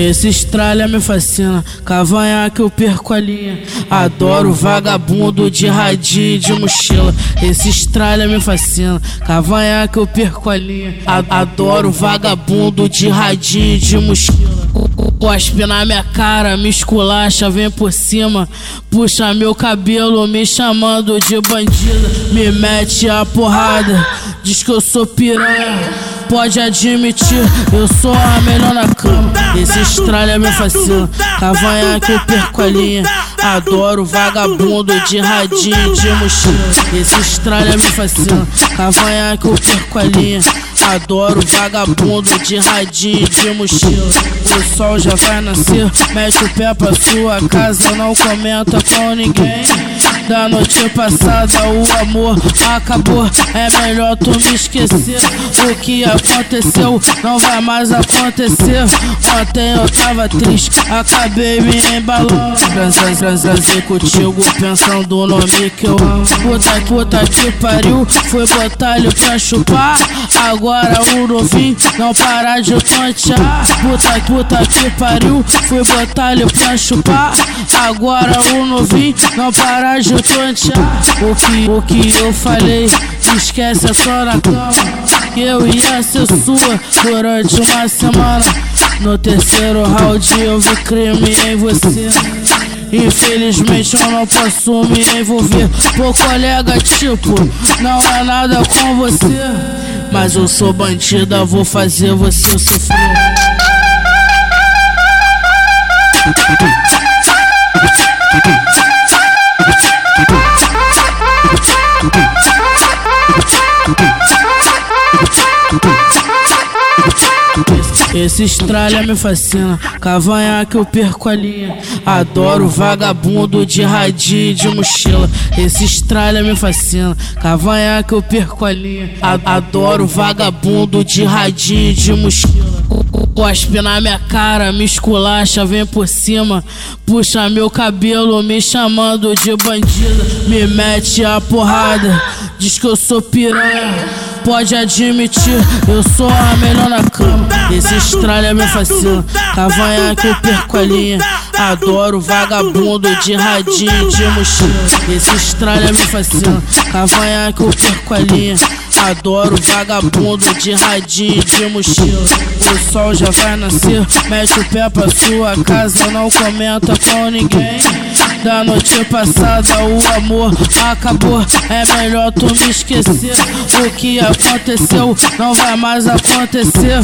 Esse estralha me fascina, cavanhaque eu perco a linha. Adoro vagabundo de radinho de mochila. Esse estralha me fascina, cavanhaque eu perco a linha. Adoro vagabundo de radinho de mochila. Cospe na minha cara, me esculacha, vem por cima. Puxa meu cabelo, me chamando de bandida. Me mete a porrada, diz que eu sou piranha pode admitir, eu sou a melhor na cama. Esse estralha me fascina, cavanhaque eu perco a linha. Adoro vagabundo de radinho de mochila. Esse estralha me fascina, cavanhaque eu perco a linha. Adoro vagabundo de radinho de mochila. O sol já vai nascer, mete o pé pra sua casa, não comenta com ninguém. Da noite passada o amor acabou, é melhor tu me esquecer. O que aconteceu não vai mais acontecer. Ontem eu tava triste, acabei me embalando. Transei, contigo pensando no nome que eu amo. Puta, puta que pariu, foi botalho pra chupar. Agora o novinho não para de tontear. Puta, puta que pariu, foi botalho pra chupar. Agora o novinho não para de O que, o que eu falei, esquece a só na cama. Eu ia ser sua durante uma semana. No terceiro round eu vi crime em você. Infelizmente eu não posso me envolver Pô colega, tipo, não é nada com você Mas eu sou bandida, vou fazer você sofrer Esse estralha me fascina, cavanhaque eu perco a linha. Adoro vagabundo de radinho de mochila. Esse estralha me fascina, cavanhaque eu perco a linha. Adoro vagabundo de radinho de mochila. Cospe na minha cara, me esculacha, vem por cima. Puxa meu cabelo, me chamando de bandida. Me mete a porrada, diz que eu sou piranha pode admitir, eu sou a melhor na cama. Esse estralha me fascina, cavanhaque eu perco a linha. Adoro vagabundo de radinho de mochila. Esse estralha me fascina, cavanhaque eu perco a linha. Adoro vagabundo de radinho de mochila. O sol já vai nascer, mete o pé pra sua casa, não comenta com ninguém. Da noite passada o amor acabou, é melhor tu me esquecer. O que aconteceu não vai mais acontecer.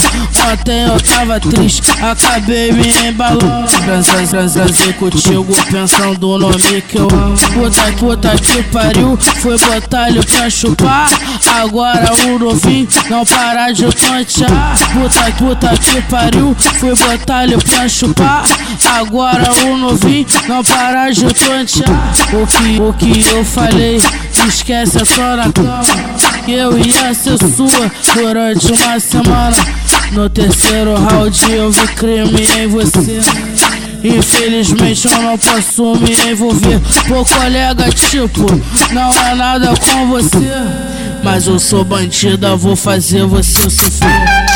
Ontem eu tava triste, acabei me embalando. Transei, contigo, pensando no nome que eu amo. Puta, puta que pariu, foi botalho pra chupar. Agora o novinho não para de tontear. Puta, puta que pariu, foi botalho pra chupar. Agora o novinho não para de O que, o que eu falei, esquece, é só na cama. Eu ia ser sua durante uma semana. No terceiro round eu vi crime em você. Infelizmente eu não posso me envolver. Pô, colega, tipo, não é nada com você. Mas eu sou bandida, vou fazer você sofrer.